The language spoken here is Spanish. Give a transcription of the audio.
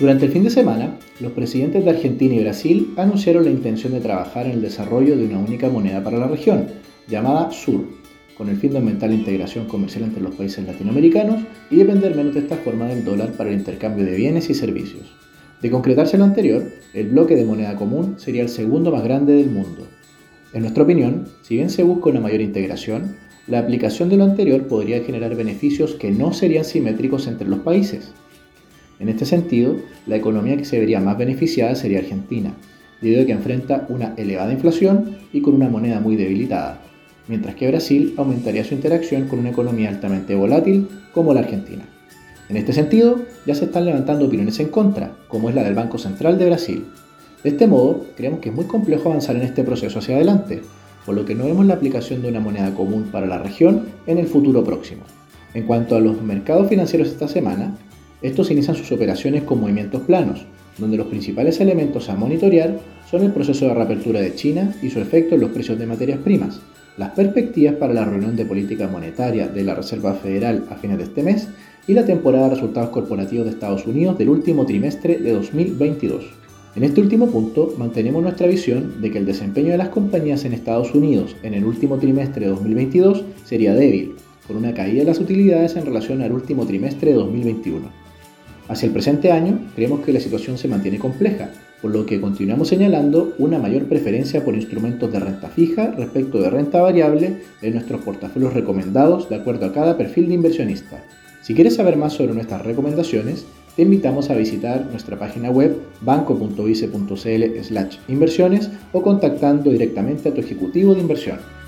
Durante el fin de semana, los presidentes de Argentina y Brasil anunciaron la intención de trabajar en el desarrollo de una única moneda para la región, llamada SUR, con el fin de aumentar la integración comercial entre los países latinoamericanos y depender menos de esta forma del dólar para el intercambio de bienes y servicios. De concretarse lo anterior, el bloque de moneda común sería el segundo más grande del mundo. En nuestra opinión, si bien se busca una mayor integración, la aplicación de lo anterior podría generar beneficios que no serían simétricos entre los países. En este sentido, la economía que se vería más beneficiada sería Argentina, debido a que enfrenta una elevada inflación y con una moneda muy debilitada, mientras que Brasil aumentaría su interacción con una economía altamente volátil como la Argentina. En este sentido, ya se están levantando opiniones en contra, como es la del Banco Central de Brasil. De este modo, creemos que es muy complejo avanzar en este proceso hacia adelante, por lo que no vemos la aplicación de una moneda común para la región en el futuro próximo. En cuanto a los mercados financieros esta semana, estos inician sus operaciones con movimientos planos, donde los principales elementos a monitorear son el proceso de reapertura de China y su efecto en los precios de materias primas, las perspectivas para la reunión de política monetaria de la Reserva Federal a fines de este mes y la temporada de resultados corporativos de Estados Unidos del último trimestre de 2022. En este último punto, mantenemos nuestra visión de que el desempeño de las compañías en Estados Unidos en el último trimestre de 2022 sería débil, con una caída de las utilidades en relación al último trimestre de 2021. Hacia el presente año, creemos que la situación se mantiene compleja, por lo que continuamos señalando una mayor preferencia por instrumentos de renta fija respecto de renta variable en nuestros portafolios recomendados de acuerdo a cada perfil de inversionista. Si quieres saber más sobre nuestras recomendaciones, te invitamos a visitar nuestra página web banco.vice.cl/inversiones o contactando directamente a tu ejecutivo de inversión.